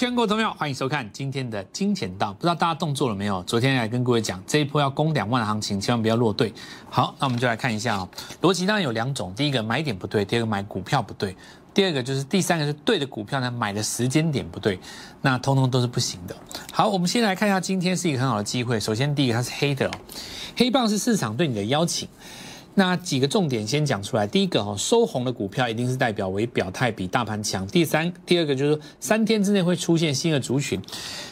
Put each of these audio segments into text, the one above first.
全国朋友，欢迎收看今天的金钱道。不知道大家动作了没有？昨天来跟各位讲，这一波要攻两万的行情，千万不要落队。好，那我们就来看一下哦。逻辑当然有两种，第一个买点不对，第二个买股票不对，第二个就是第三个是对的股票呢，买的时间点不对，那通通都是不行的。好，我们先来看一下，今天是一个很好的机会。首先，第一个它是黑的哦，黑棒是市场对你的邀请。那几个重点先讲出来。第一个哈，收红的股票一定是代表为表态比大盘强。第三，第二个就是三天之内会出现新的族群。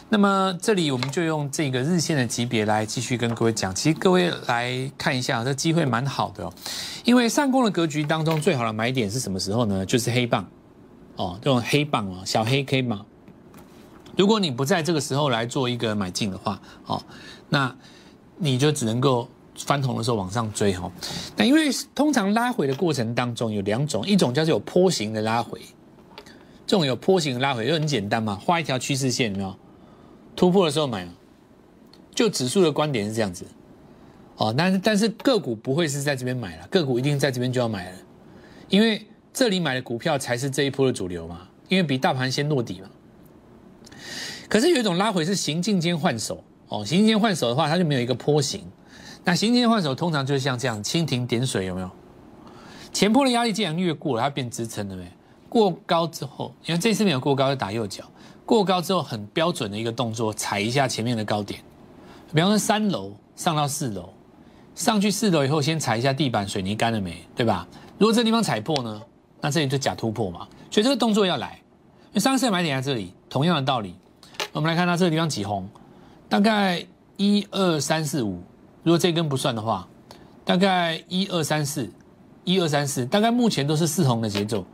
那么这里我们就用这个日线的级别来继续跟各位讲。其实各位来看一下，这机会蛮好的哦。因为上攻的格局当中，最好的买点是什么时候呢？就是黑棒哦，这种黑棒哦，小黑 K 嘛。如果你不在这个时候来做一个买进的话，哦，那你就只能够。翻红的时候往上追哈，那因为通常拉回的过程当中有两种，一种叫做有坡形的拉回，这种有坡形的拉回就很简单嘛，画一条趋势线，有没有？突破的时候买，就指数的观点是这样子，哦，但是但是个股不会是在这边买了，个股一定在这边就要买了，因为这里买的股票才是这一波的主流嘛，因为比大盘先落底嘛。可是有一种拉回是行进间换手，哦，行进间换手的话，它就没有一个坡形。那行进换手通常就是像这样蜻蜓点水，有没有？前坡的压力既然越过了，它变支撑了没？过高之后，因为这次没有过高，就打右脚。过高之后，很标准的一个动作，踩一下前面的高点。比方说三楼上到四楼，上去四楼以后，先踩一下地板，水泥干了没？对吧？如果这地方踩破呢，那这里就假突破嘛。所以这个动作要来。因为上次买点在这里，同样的道理。我们来看它这个地方几红，大概一二三四五。如果这根不算的话，大概一二三四，一二三四，大概目前都是四红的节奏。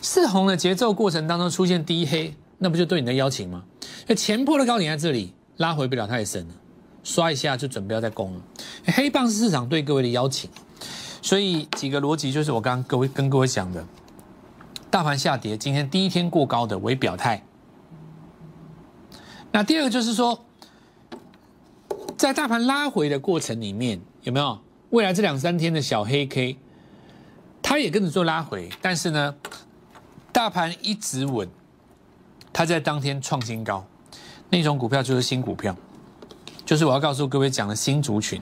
四红的节奏过程当中出现第一黑，那不就对你的邀请吗？那前坡的高点在这里，拉回不了太深了，刷一下就准备要再攻了。黑棒是市场对各位的邀请，所以几个逻辑就是我刚刚各位跟各位讲的，大盘下跌，今天第一天过高的为表态。那第二个就是说。在大盘拉回的过程里面，有没有未来这两三天的小黑 K，它也跟着做拉回，但是呢，大盘一直稳，它在当天创新高，那种股票就是新股票，就是我要告诉各位讲的新族群。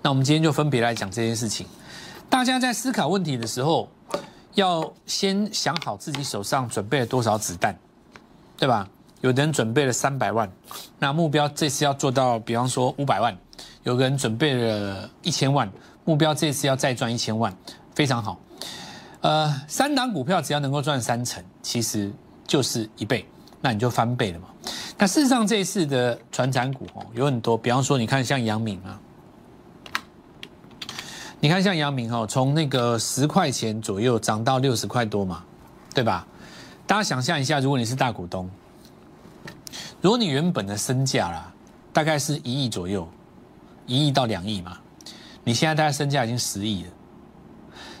那我们今天就分别来讲这件事情。大家在思考问题的时候，要先想好自己手上准备了多少子弹，对吧？有的人准备了三百万，那目标这次要做到，比方说五百万；有个人准备了一千万，目标这次要再赚一千万，非常好。呃，三档股票只要能够赚三成，其实就是一倍，那你就翻倍了嘛。那事实上这次的传产股哦，有很多，比方说你看像杨明啊，你看像杨明哦，从那个十块钱左右涨到六十块多嘛，对吧？大家想象一下，如果你是大股东。如果你原本的身价啦，大概是一亿左右，一亿到两亿嘛，你现在大概身价已经十亿了。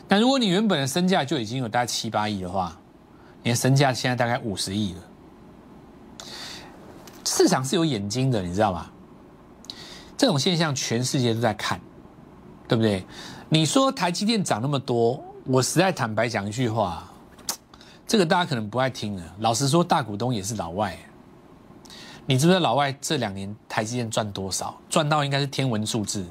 但如果你原本的身价就已经有大概七八亿的话，你的身价现在大概五十亿了。市场是有眼睛的，你知道吗？这种现象全世界都在看，对不对？你说台积电涨那么多，我实在坦白讲一句话，这个大家可能不爱听了。老实说，大股东也是老外。你知不知道老外这两年台积电赚多少？赚到应该是天文数字。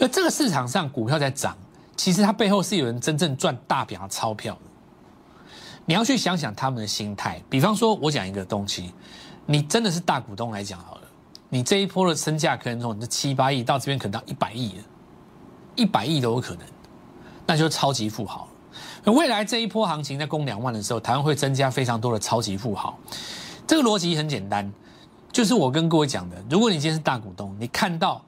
而这个市场上股票在涨，其实它背后是有人真正赚大笔的钞票。你要去想想他们的心态。比方说，我讲一个东西，你真的是大股东来讲好了，你这一波的身价可能从你的七八亿到这边可能到一百亿了，一百亿都有可能，那就是超级富豪未来这一波行情在攻两万的时候，台湾会增加非常多的超级富豪。这个逻辑很简单，就是我跟各位讲的，如果你今天是大股东，你看到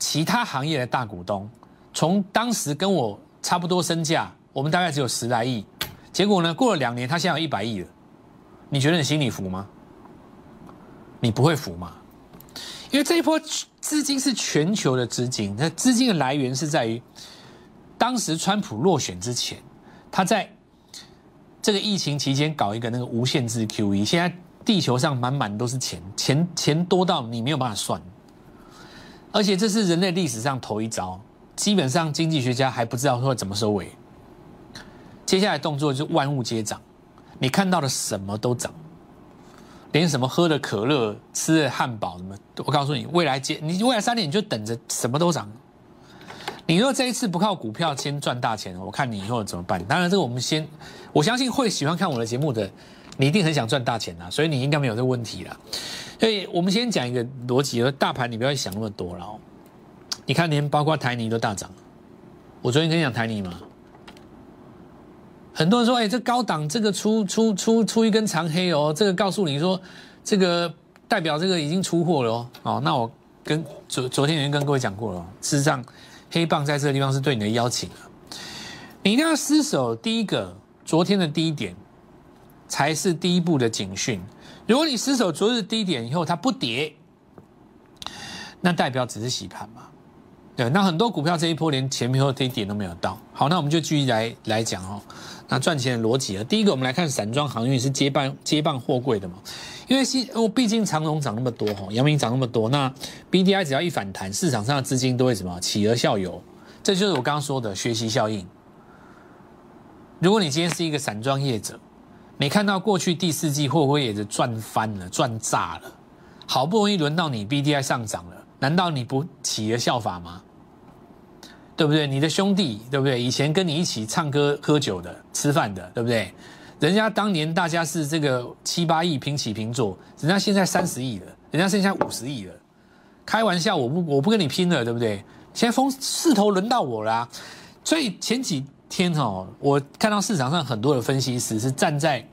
其他行业的大股东，从当时跟我差不多身价，我们大概只有十来亿，结果呢，过了两年，他现在有一百亿了，你觉得你心里服吗？你不会服吗？因为这一波资金是全球的资金，那资金的来源是在于当时川普落选之前，他在这个疫情期间搞一个那个无限制 QE，现在。地球上满满都是钱，钱钱多到你没有办法算，而且这是人类历史上头一招，基本上经济学家还不知道说怎么收尾。接下来动作就万物皆涨，你看到的什么都涨，连什么喝的可乐、吃的汉堡什么，我告诉你，未来接你未来三年你就等着什么都涨。你若这一次不靠股票先赚大钱，我看你以后怎么办？当然，这个我们先，我相信会喜欢看我的节目的，你一定很想赚大钱啊，所以你应该没有这个问题了。所以我们先讲一个逻辑，大盘你不要想那么多了。你看，连包括台泥都大涨。我昨天跟你讲台泥嘛，很多人说，哎，这高档这个出出出出一根长黑哦，这个告诉你说，这个代表这个已经出货了哦。哦，那我跟昨昨天已经跟各位讲过了，事实上黑棒在这个地方是对你的邀请你一定要失守第一个昨天的低点，才是第一步的警讯。如果你失守昨日低点以后它不跌，那代表只是洗盘嘛。对，那很多股票这一波连前面后低点都没有到。好，那我们就继续来来讲哦。那赚钱的逻辑啊，第一个我们来看散装航运是接棒接棒货柜的嘛，因为是哦，毕竟长荣涨那么多哈，阳明涨那么多，那 B D I 只要一反弹，市场上的资金都会什么企鹅效尤，这就是我刚刚说的学习效应。如果你今天是一个散装业者，你看到过去第四季会不会也是赚翻了、赚炸了，好不容易轮到你 B D I 上涨了，难道你不企鹅效法吗？对不对？你的兄弟，对不对？以前跟你一起唱歌、喝酒的、吃饭的，对不对？人家当年大家是这个七八亿平起平坐，人家现在三十亿了，人家剩下五十亿了。开玩笑，我不我不跟你拼了，对不对？现在风势头轮到我啦。所以前几天哦，我看到市场上很多的分析师是站在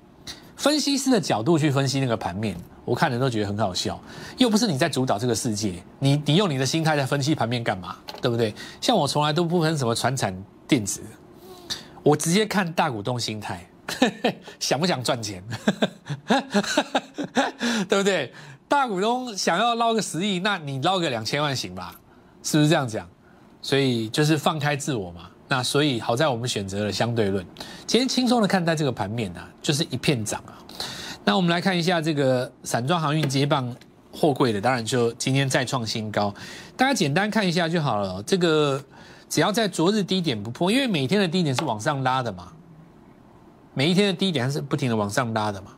分析师的角度去分析那个盘面。我看人都觉得很好笑，又不是你在主导这个世界，你你用你的心态在分析盘面干嘛？对不对？像我从来都不分什么传产电子，我直接看大股东心态，想不想赚钱？对不对？大股东想要捞个十亿，那你捞个两千万行吧？是不是这样讲？所以就是放开自我嘛。那所以好在我们选择了相对论，今天轻松的看待这个盘面啊，就是一片涨啊。那我们来看一下这个散装航运接棒货柜的，当然就今天再创新高。大家简单看一下就好了。这个只要在昨日低点不破，因为每天的低点是往上拉的嘛，每一天的低点是不停的往上拉的嘛。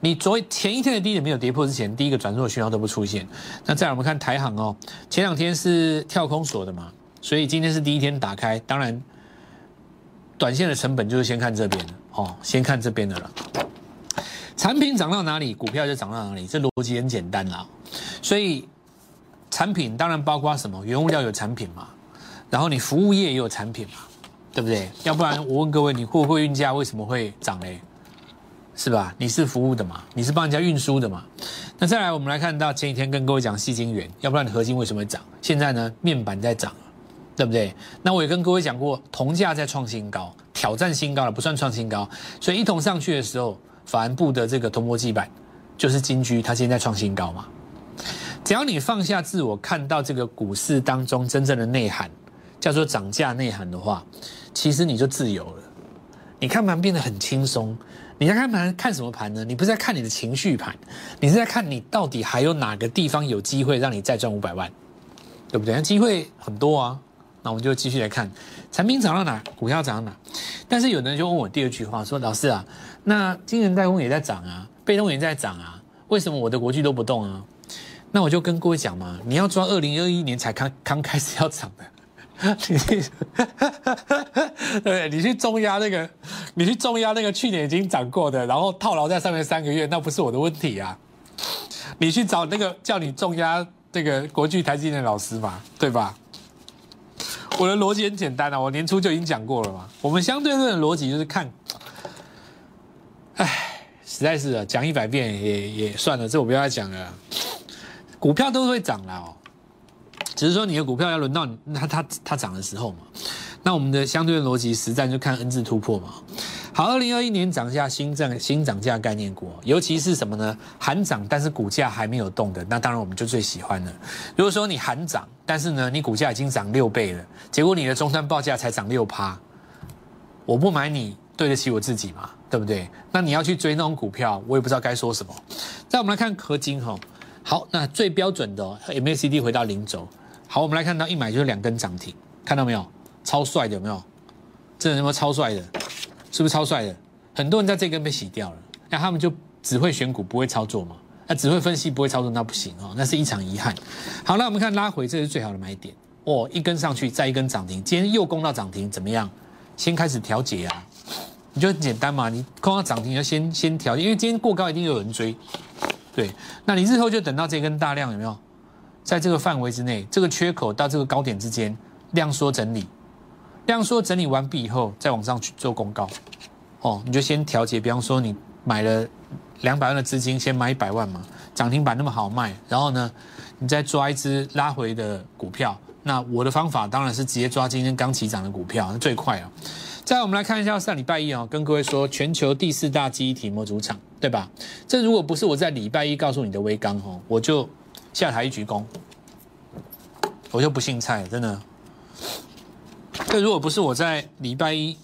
你昨前一天的低点没有跌破之前，第一个转弱讯号都不出现。那再来我们看台航哦，前两天是跳空锁的嘛，所以今天是第一天打开。当然，短线的成本就是先看这边的哦，先看这边的了。产品涨到哪里，股票就涨到哪里，这逻辑很简单啦。所以产品当然包括什么，原物料有产品嘛，然后你服务业也有产品嘛，对不对？要不然我问各位，你货柜运价为什么会涨嘞？是吧？你是服务的嘛，你是帮人家运输的嘛。那再来，我们来看到前几天跟各位讲细晶圆，要不然你合金为什么会涨？现在呢，面板在涨，对不对？那我也跟各位讲过，铜价在创新高，挑战新高了，不算创新高。所以一铜上去的时候。反而布的这个铜箔基板就是金居，它现在创新高嘛。只要你放下自我，看到这个股市当中真正的内涵，叫做涨价内涵的话，其实你就自由了。你看盘变得很轻松。你在看盘看什么盘呢？你不是在看你的情绪盘，你是在看你到底还有哪个地方有机会让你再赚五百万，对不对？机会很多啊。那我们就继续来看，产品涨到哪，股票涨到哪。但是有人就问我第二句话，说老师啊，那金人代工也在涨啊，被动也在涨啊，为什么我的国巨都不动啊？那我就跟各位讲嘛，你要抓二零二一年才刚刚开始要涨的，你去，对，你去重压那个，你去重压那个去年已经涨过的，然后套牢在上面三个月，那不是我的问题啊。你去找那个叫你重压这个国巨台积电的老师嘛，对吧？我的逻辑很简单啊，我年初就已经讲过了嘛。我们相对论的逻辑就是看，哎，实在是啊讲一百遍也也算了，这我不要再讲了。股票都会涨了哦，只是说你的股票要轮到它它它涨的时候嘛。那我们的相对论逻辑实战就看 N 字突破嘛。好，二零二一年涨价新涨新涨价概念股，尤其是什么呢？含涨但是股价还没有动的，那当然我们就最喜欢了。如果说你含涨，但是呢你股价已经涨六倍了，结果你的终端报价才涨六趴，我不买你对得起我自己吗？对不对？那你要去追那种股票，我也不知道该说什么。再我们来看合金哈，好，那最标准的 MACD 回到零轴，好，我们来看到一买就是两根涨停，看到没有？超帅的有没有？这有没有超帅的？是不是超帅的？很多人在这根被洗掉了，那他们就只会选股不会操作嘛？那只会分析不会操作那不行哦，那是一场遗憾。好，那我们看拉回，这是最好的买点哦，一根上去再一根涨停，今天又攻到涨停，怎么样？先开始调节啊，你就很简单嘛，你攻到涨停要先先调节，因为今天过高一定有人追，对，那你日后就等到这根大量有没有？在这个范围之内，这个缺口到这个高点之间量缩整理，量缩整理完毕以后，再往上去做公告，哦，你就先调节，比方说你买了两百万的资金，先买一百万嘛，涨停板那么好卖，然后呢，你再抓一只拉回的股票，那我的方法当然是直接抓今天刚起涨的股票，那最快啊。再我们来看一下上礼拜一啊，跟各位说全球第四大记忆体模组厂，对吧？这如果不是我在礼拜一告诉你的微刚哦，我就。下台一鞠躬，我就不姓蔡，真的。这如果不是我在礼拜一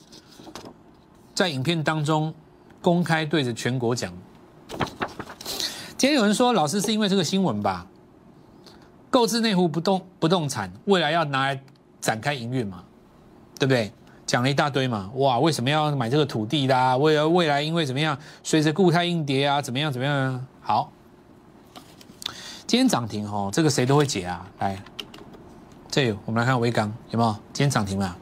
在影片当中公开对着全国讲，今天有人说老师是因为这个新闻吧？购置内湖不动不动产，未来要拿来展开营运嘛？对不对？讲了一大堆嘛，哇，为什么要买这个土地啦？为了未来因为怎么样？随着固态硬碟啊，怎么样怎么样啊？好。今天涨停哦，这个谁都会解啊！来，这有我们来看微钢有没有？今天涨停了。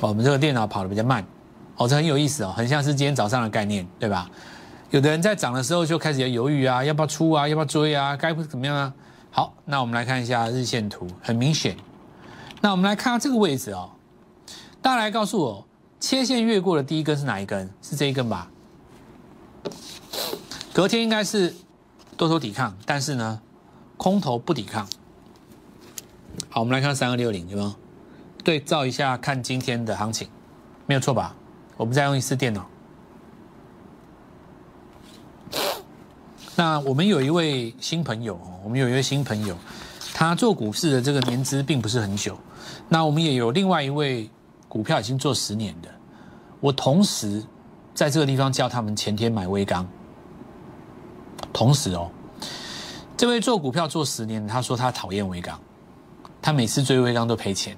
我们这个电脑跑的比较慢，哦，这很有意思哦，很像是今天早上的概念，对吧？有的人在涨的时候就开始要犹豫啊，要不要出啊，要不要追啊，该不怎么样啊？好，那我们来看一下日线图，很明显。那我们来看下这个位置哦，大家来告诉我，切线越过的第一根是哪一根？是这一根吧？隔天应该是。多头抵抗，但是呢，空头不抵抗。好，我们来看三二六零，有没有？对照一下，看今天的行情，没有错吧？我们再用一次电脑。那我们有一位新朋友，我们有一位新朋友，他做股市的这个年资并不是很久。那我们也有另外一位股票已经做十年的，我同时在这个地方叫他们前天买微钢。同时哦，这位做股票做十年，他说他讨厌微钢，他每次追微钢都赔钱。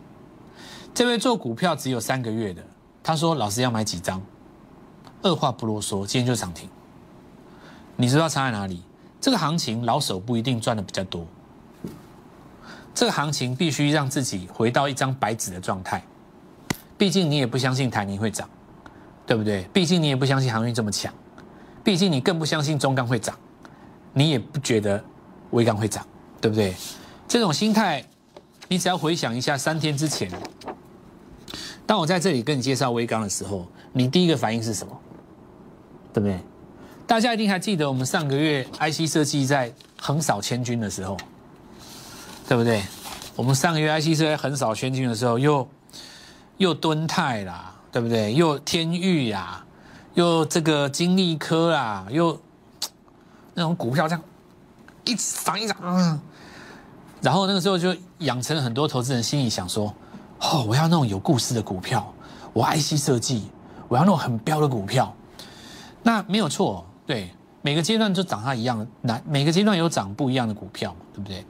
这位做股票只有三个月的，他说老师要买几张，二话不啰嗦，今天就涨停。你知道差在哪里？这个行情老手不一定赚的比较多，这个行情必须让自己回到一张白纸的状态。毕竟你也不相信台泥会涨，对不对？毕竟你也不相信航运这么强，毕竟你更不相信中钢会涨。你也不觉得微钢会涨，对不对？这种心态，你只要回想一下三天之前，当我在这里跟你介绍微钢的时候，你第一个反应是什么？对不对？大家一定还记得我们上个月 IC 设计在横扫千军的时候，对不对？我们上个月 IC 设计横扫千军的时候，又又敦泰啦，对不对？又天域呀，又这个金利科啦，又。那种股票这样一涨一涨，嗯，然后那个时候就养成了很多投资人心里想说：哦，我要那种有故事的股票，我 IC 设计，我要那种很标的股票。那没有错，对，每个阶段就涨它一样，那每个阶段有涨不一样的股票，对不对？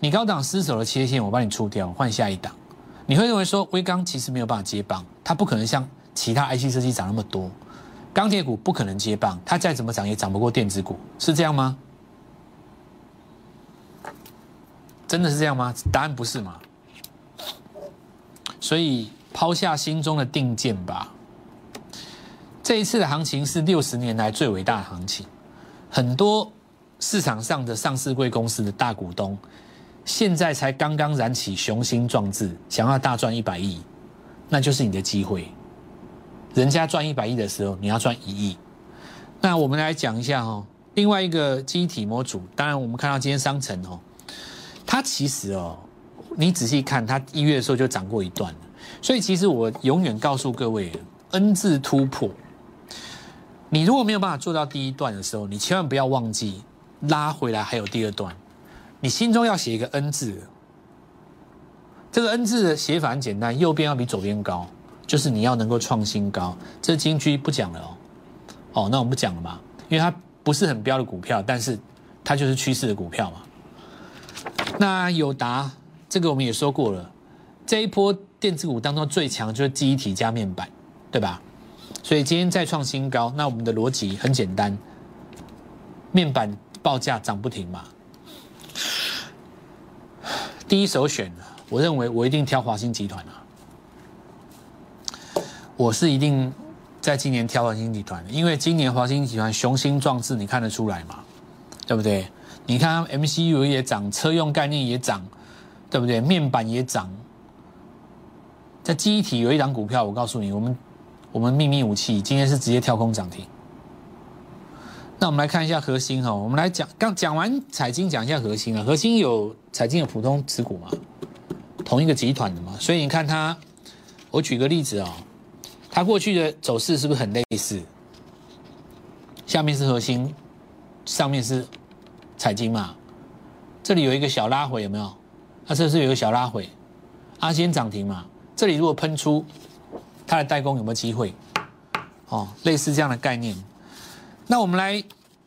你高档失手的切线，我帮你出掉，换下一档。你会认为说微钢其实没有办法接棒，它不可能像其他 IC 设计涨那么多。钢铁股不可能接棒，它再怎么涨也涨不过电子股，是这样吗？真的是这样吗？答案不是吗？所以抛下心中的定见吧。这一次的行情是六十年来最伟大的行情，很多市场上的上市贵公司的大股东，现在才刚刚燃起雄心壮志，想要大赚一百亿，那就是你的机会。人家赚一百亿的时候，你要赚一亿。那我们来讲一下哈，另外一个机体模组。当然，我们看到今天商城哦，它其实哦，你仔细看，它一月的时候就涨过一段了。所以，其实我永远告诉各位，N 字突破，你如果没有办法做到第一段的时候，你千万不要忘记拉回来还有第二段。你心中要写一个 N 字，这个 N 字的写法很简单，右边要比左边高。就是你要能够创新高，这金居不讲了哦，哦，那我们不讲了嘛，因为它不是很标的股票，但是它就是趋势的股票嘛。那友达这个我们也说过了，这一波电子股当中最强就是记忆体加面板，对吧？所以今天再创新高，那我们的逻辑很简单，面板报价涨不停嘛。第一首选，我认为我一定挑华兴集团啊，我是一定在今年挑华兴集团，因为今年华兴集团雄心壮志，你看得出来嘛，对不对？你看 MCU 也涨，车用概念也涨，对不对？面板也涨，在记忆体有一档股票，我告诉你，我们。我们秘密武器今天是直接跳空涨停。那我们来看一下核心哈，我们来讲刚讲完彩金，讲一下核心啊。核心有彩金的普通持股嘛，同一个集团的嘛，所以你看它，我举个例子哦，它过去的走势是不是很类似？下面是核心，上面是彩金嘛，这里有一个小拉回有没有？它这是有一个小拉回，阿先涨停嘛，这里如果喷出。它的代工有没有机会？哦，类似这样的概念。那我们来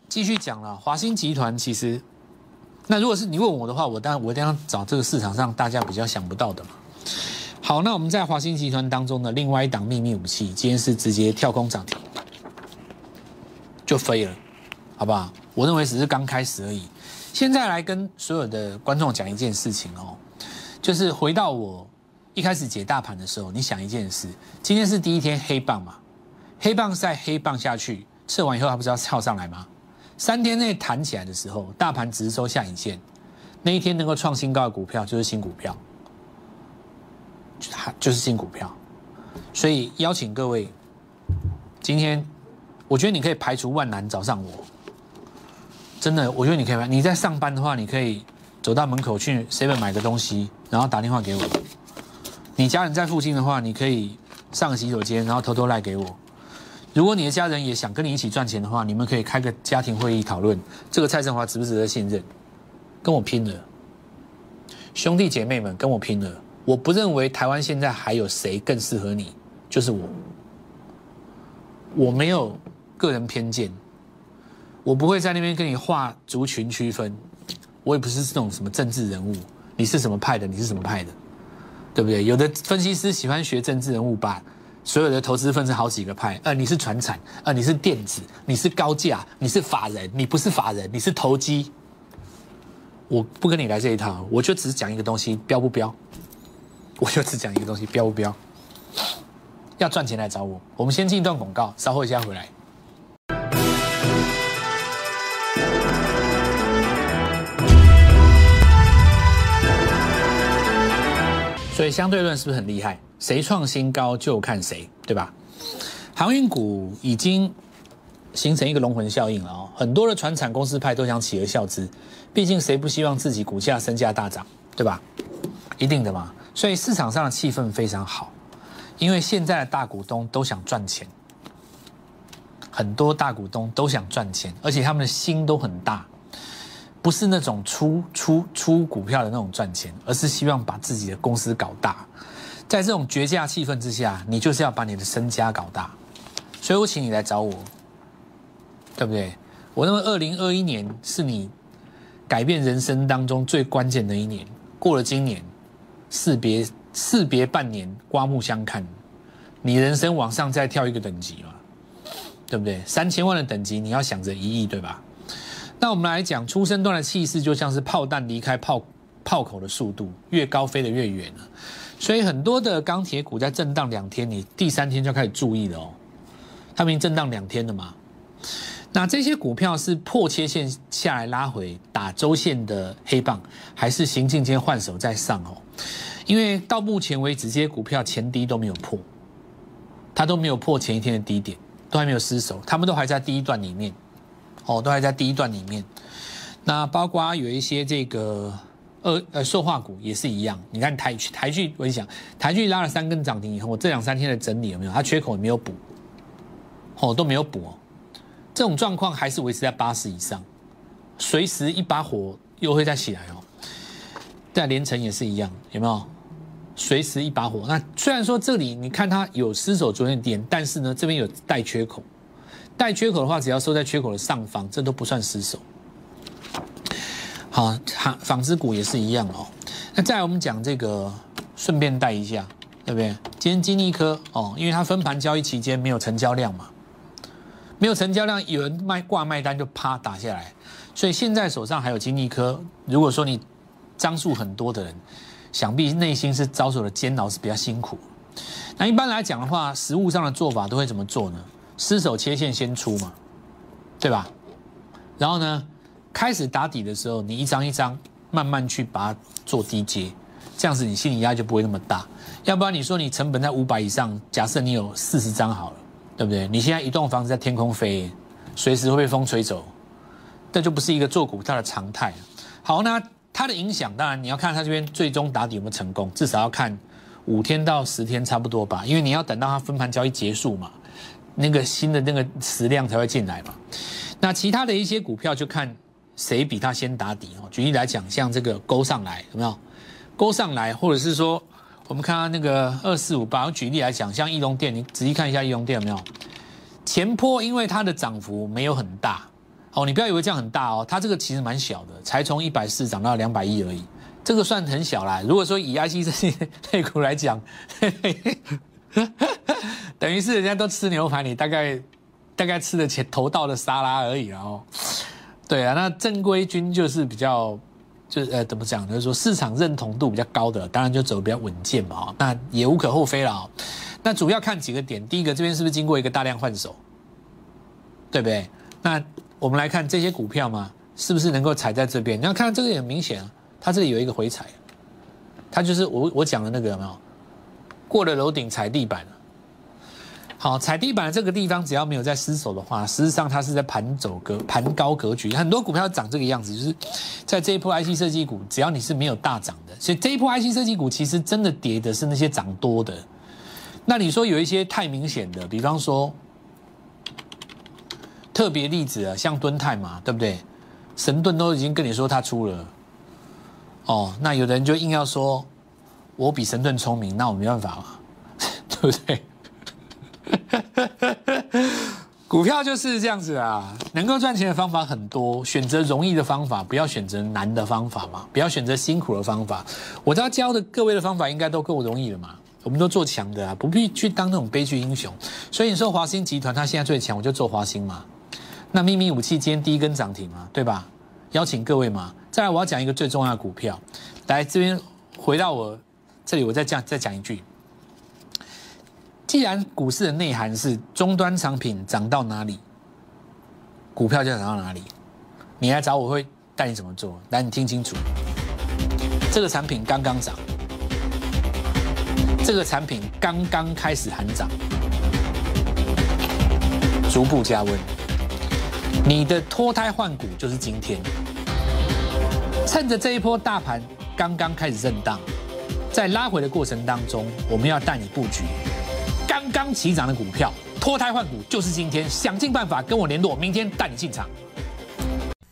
继续讲了。华兴集团其实，那如果是你问我的话，我当然我一定要找这个市场上大家比较想不到的嘛。好，那我们在华兴集团当中的另外一档秘密武器，今天是直接跳空涨停，就飞了，好不好？我认为只是刚开始而已。现在来跟所有的观众讲一件事情哦，就是回到我。一开始解大盘的时候，你想一件事：今天是第一天黑棒嘛？黑棒在黑棒下去，测完以后还不是要跳上来吗？三天内弹起来的时候，大盘只是收下影线，那一天能够创新高的股票就是新股票，就是新股票。所以邀请各位，今天我觉得你可以排除万难找上我。真的，我觉得你可以。你在上班的话，你可以走到门口去 seven 买个东西，然后打电话给我。你家人在附近的话，你可以上个洗手间，然后偷偷赖给我。如果你的家人也想跟你一起赚钱的话，你们可以开个家庭会议讨论这个蔡振华值不值得信任，跟我拼了，兄弟姐妹们跟我拼了！我不认为台湾现在还有谁更适合你，就是我。我没有个人偏见，我不会在那边跟你画族群区分，我也不是这种什么政治人物，你是什么派的，你是什么派的。对不对？有的分析师喜欢学政治人物，把所有的投资分成好几个派。呃，你是传产，呃，你是电子，你是高价，你是法人，你不是法人，你是投机。我不跟你来这一套，我就只讲一个东西，标不标？我就只讲一个东西，标不标？要赚钱来找我。我们先进一段广告，稍后一下回来。所以相对论是不是很厉害？谁创新高就看谁，对吧？航运股已经形成一个龙魂效应了哦，很多的船产公司派都想企鹅效之，毕竟谁不希望自己股价身价大涨，对吧？一定的嘛。所以市场上的气氛非常好，因为现在的大股东都想赚钱，很多大股东都想赚钱，而且他们的心都很大。不是那种出出出股票的那种赚钱，而是希望把自己的公司搞大。在这种绝佳气氛之下，你就是要把你的身家搞大。所以我请你来找我，对不对？我认为二零二一年是你改变人生当中最关键的一年。过了今年，士别士别半年，刮目相看，你人生往上再跳一个等级嘛，对不对？三千万的等级，你要想着一亿，对吧？那我们来讲，出生段的气势就像是炮弹离开炮炮口的速度，越高飞得越远。所以很多的钢铁股在震荡两天，你第三天就开始注意了哦。它们震荡两天了嘛？那这些股票是破切线下来拉回打周线的黑棒，还是行进间换手再上哦？因为到目前为止，这些股票前低都没有破，它都没有破前一天的低点，都还没有失守，它们都还在第一段里面。哦，都还在第一段里面。那包括有一些这个呃呃塑化股也是一样。你看台台剧，我讲台剧拉了三根涨停以后，我这两三天的整理有没有？它缺口也没有补，哦都没有补哦。这种状况还是维持在八十以上，随时一把火又会再起来哦。在连城也是一样，有没有？随时一把火。那虽然说这里你看它有失守昨天点，但是呢这边有带缺口。带缺口的话，只要收在缺口的上方，这都不算失手。好，纺纺织股也是一样哦。那再来我们讲这个，顺便带一下，对不对？今天金立科哦，因为它分盘交易期间没有成交量嘛，没有成交量，有人卖挂卖单就啪打下来，所以现在手上还有金立科。如果说你张数很多的人，想必内心是遭受的煎熬是比较辛苦。那一般来讲的话，实物上的做法都会怎么做呢？失手切线先出嘛，对吧？然后呢，开始打底的时候，你一张一张慢慢去把它做低阶，这样子你心理压力就不会那么大。要不然你说你成本在五百以上，假设你有四十张好了，对不对？你现在一栋房子在天空飞，随时会被风吹走，这就不是一个做股票的常态。好，那它的影响当然你要看它这边最终打底有没有成功，至少要看五天到十天差不多吧，因为你要等到它分盘交易结束嘛，那个新的那个词量才会进来嘛。那其他的一些股票就看谁比它先打底哦。举例来讲，像这个勾上来有没有？勾上来，或者是说。我们看到那个二四五八，我举例来讲，像易龙店，你仔细看一下易龙店有没有前坡，因为它的涨幅没有很大哦，你不要以为这样很大哦，它这个其实蛮小的，才从一百四涨到两百亿而已，这个算很小啦。如果说以 IC 这些类股来讲，等于是人家都吃牛排，你大概大概吃的前头道的沙拉而已哦。对啊，那正规军就是比较。就是呃，怎么讲？就是说市场认同度比较高的，当然就走比较稳健嘛，那也无可厚非了。那主要看几个点，第一个这边是不是经过一个大量换手，对不对？那我们来看这些股票嘛，是不是能够踩在这边？你要看这个也很明显啊，它这里有一个回踩，它就是我我讲的那个有没有？过了楼顶踩地板了。好，踩地板的这个地方，只要没有在失手的话，实际上它是在盘走格盘高格局。很多股票涨这个样子，就是在这一波 IC 设计股，只要你是没有大涨的，所以这一波 IC 设计股其实真的跌的是那些涨多的。那你说有一些太明显的，比方说特别例子啊，像敦泰嘛，对不对？神盾都已经跟你说它出了，哦，那有的人就硬要说我比神盾聪明，那我没办法嘛，对不对？股票就是这样子啊，能够赚钱的方法很多，选择容易的方法，不要选择难的方法嘛，不要选择辛苦的方法。我要教的各位的方法应该都够容易了嘛，我们都做强的啊，不必去当那种悲剧英雄。所以你说华兴集团它现在最强，我就做华兴嘛。那秘密武器今天第一根涨停嘛，对吧？邀请各位嘛。再来我要讲一个最重要的股票，来这边回到我这里，我再讲再讲一句。既然股市的内涵是终端产品涨到哪里，股票就涨到哪里。你来找我会带你怎么做？来，你听清楚，这个产品刚刚涨，这个产品刚刚开始喊涨，逐步加温。你的脱胎换骨就是今天，趁着这一波大盘刚刚开始震荡，在拉回的过程当中，我们要带你布局。刚刚起涨的股票脱胎换骨，就是今天想尽办法跟我联络，明天带你进场。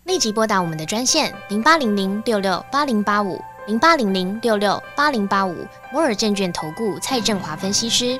立即拨打我们的专线零八零零六六八零八五零八零零六六八零八五摩尔证券投顾蔡振华分析师。